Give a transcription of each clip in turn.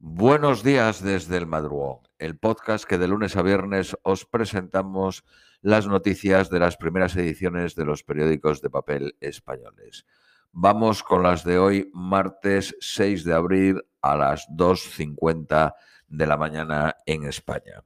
Buenos días desde el madrugón, el podcast que de lunes a viernes os presentamos las noticias de las primeras ediciones de los periódicos de papel españoles. Vamos con las de hoy, martes 6 de abril a las 2.50 de la mañana en España.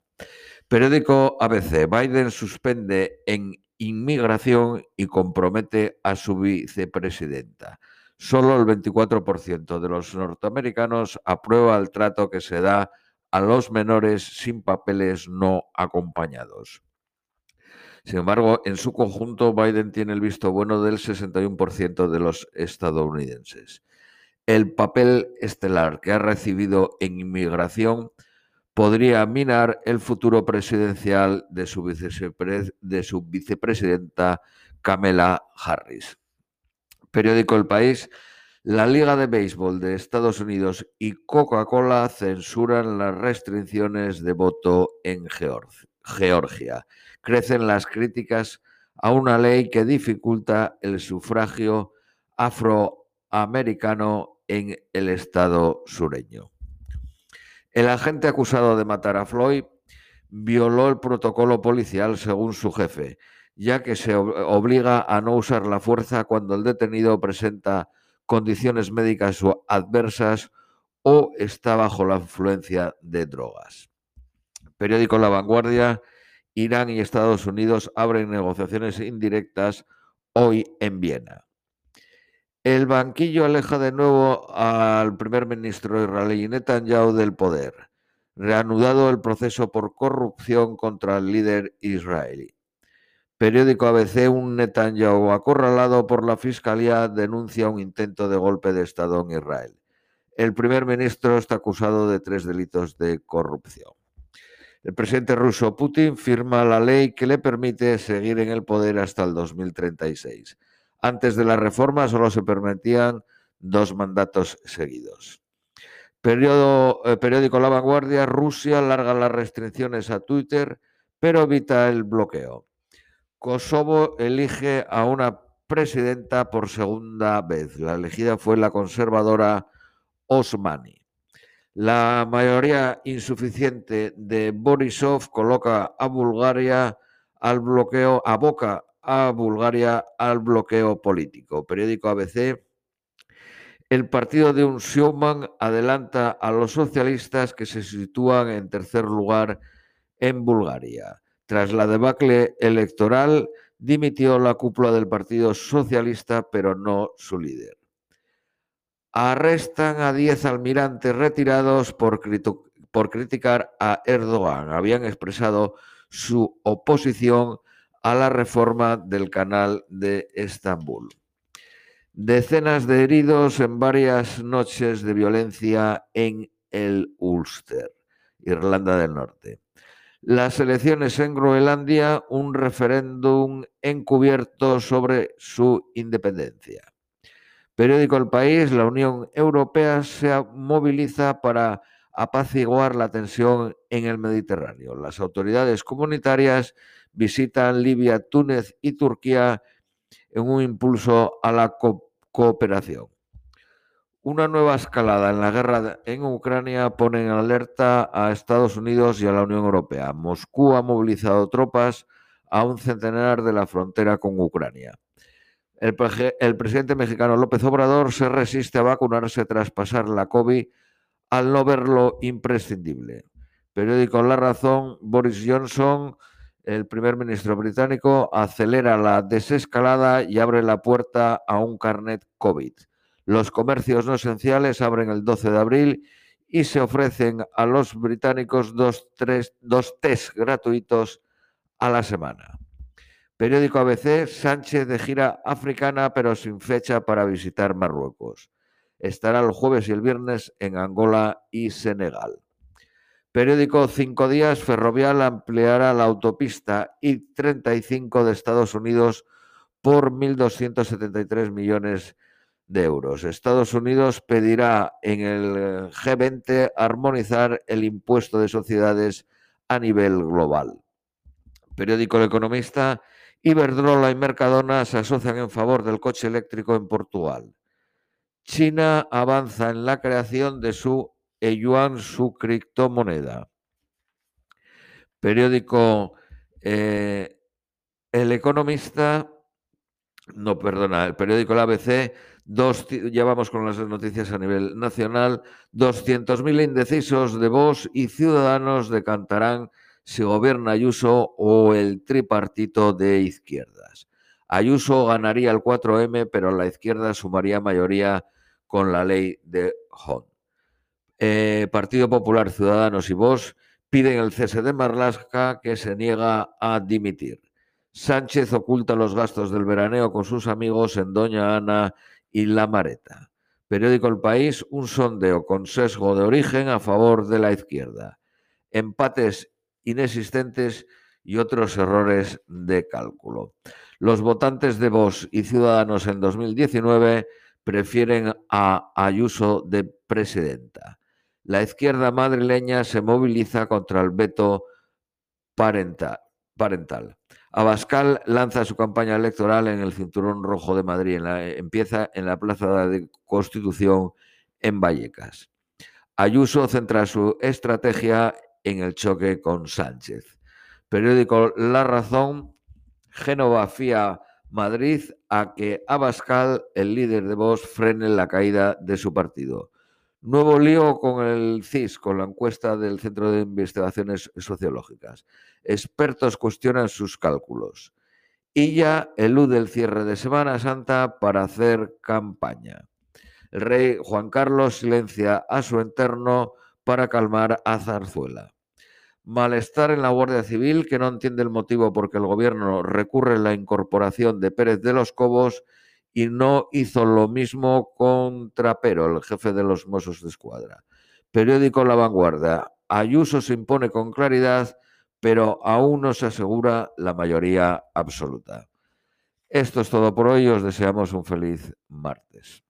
Periódico ABC, Biden suspende en inmigración y compromete a su vicepresidenta. Solo el 24% de los norteamericanos aprueba el trato que se da a los menores sin papeles no acompañados. Sin embargo, en su conjunto, Biden tiene el visto bueno del 61% de los estadounidenses. El papel estelar que ha recibido en inmigración podría minar el futuro presidencial de su, de su vicepresidenta Kamala Harris periódico El País, la Liga de Béisbol de Estados Unidos y Coca-Cola censuran las restricciones de voto en Georgia. Crecen las críticas a una ley que dificulta el sufragio afroamericano en el estado sureño. El agente acusado de matar a Floyd violó el protocolo policial según su jefe ya que se obliga a no usar la fuerza cuando el detenido presenta condiciones médicas adversas o está bajo la influencia de drogas. Periódico La Vanguardia, Irán y Estados Unidos abren negociaciones indirectas hoy en Viena. El banquillo aleja de nuevo al primer ministro israelí Netanyahu del poder, reanudado el proceso por corrupción contra el líder israelí. Periódico ABC, un Netanyahu acorralado por la Fiscalía denuncia un intento de golpe de Estado en Israel. El primer ministro está acusado de tres delitos de corrupción. El presidente ruso Putin firma la ley que le permite seguir en el poder hasta el 2036. Antes de la reforma solo se permitían dos mandatos seguidos. Eh, periódico La Vanguardia, Rusia larga las restricciones a Twitter, pero evita el bloqueo. Kosovo elige a una presidenta por segunda vez. La elegida fue la conservadora Osmani. La mayoría insuficiente de Borisov coloca a Bulgaria al bloqueo, aboca a Bulgaria al bloqueo político. Periódico ABC. El partido de un showman adelanta a los socialistas que se sitúan en tercer lugar en Bulgaria. Tras la debacle electoral, dimitió la cúpula del Partido Socialista, pero no su líder. Arrestan a 10 almirantes retirados por, por criticar a Erdogan. Habían expresado su oposición a la reforma del canal de Estambul. Decenas de heridos en varias noches de violencia en el Ulster, Irlanda del Norte las elecciones en Groenlandia, un referéndum encubierto sobre su independencia. Periódico El País, la Unión Europea se moviliza para apaciguar la tensión en el Mediterráneo. Las autoridades comunitarias visitan Libia, Túnez y Turquía en un impulso a la cooperación. Una nueva escalada en la guerra en Ucrania pone en alerta a Estados Unidos y a la Unión Europea. Moscú ha movilizado tropas a un centenar de la frontera con Ucrania. El, presidente mexicano López Obrador se resiste a vacunarse tras pasar la COVID al no verlo imprescindible. Periódico La Razón, Boris Johnson, el primer ministro británico, acelera la desescalada y abre la puerta a un carnet COVID. Los comercios no esenciales abren el 12 de abril y se ofrecen a los británicos dos, dos test gratuitos a la semana. Periódico ABC, Sánchez de gira africana pero sin fecha para visitar Marruecos. Estará el jueves y el viernes en Angola y Senegal. Periódico Cinco Días, Ferrovial ampliará la autopista I-35 de Estados Unidos por 1.273 millones de de euros. Estados Unidos pedirá en el G20 armonizar el impuesto de sociedades a nivel global. Periódico El Economista, Iberdrola y Mercadona se asocian en favor del coche eléctrico en Portugal. China avanza en la creación de su yuan su criptomoneda. Periódico eh, El Economista, no, perdona, el periódico El ABC, dos, ya vamos con las noticias a nivel nacional, 200.000 indecisos de Vox y Ciudadanos decantarán si gobierna Ayuso o el tripartito de izquierdas. Ayuso ganaría el 4M, pero la izquierda sumaría mayoría con la ley de Hon. Eh, Partido Popular, Ciudadanos y Vox piden el cese de Marlaska, que se niega a dimitir. Sánchez oculta los gastos del veraneo con sus amigos en Doña Ana y La Mareta. Periódico El País, un sondeo con sesgo de origen a favor de la izquierda. Empates inexistentes y otros errores de cálculo. Los votantes de Vox y Ciudadanos en 2019 prefieren a Ayuso de presidenta. La izquierda madrileña se moviliza contra el veto parental. Abascal lanza su campaña electoral en el Cinturón Rojo de Madrid. empieza en la Plaza de Constitución en Vallecas. Ayuso centra su estrategia en el choque con Sánchez. Periódico La Razón, Génova fía Madrid a que Abascal, el líder de Vox, frene la caída de su partido. Nuevo lío con el CIS, con la encuesta del Centro de Investigaciones Sociológicas. Expertos cuestionan sus cálculos. Y ya elude el cierre de Semana Santa para hacer campaña. El rey Juan Carlos silencia a su enterno para calmar a Zarzuela. Malestar en la Guardia Civil, que no entiende el motivo por qué el gobierno recurre a la incorporación de Pérez de los Cobos y no hizo lo mismo con Trapero, el jefe de los Mossos de Escuadra. Periódico La Vanguardia. Ayuso se impone con claridad, pero aún no se asegura la mayoría absoluta. Esto es todo por hoy. Os deseamos un feliz martes.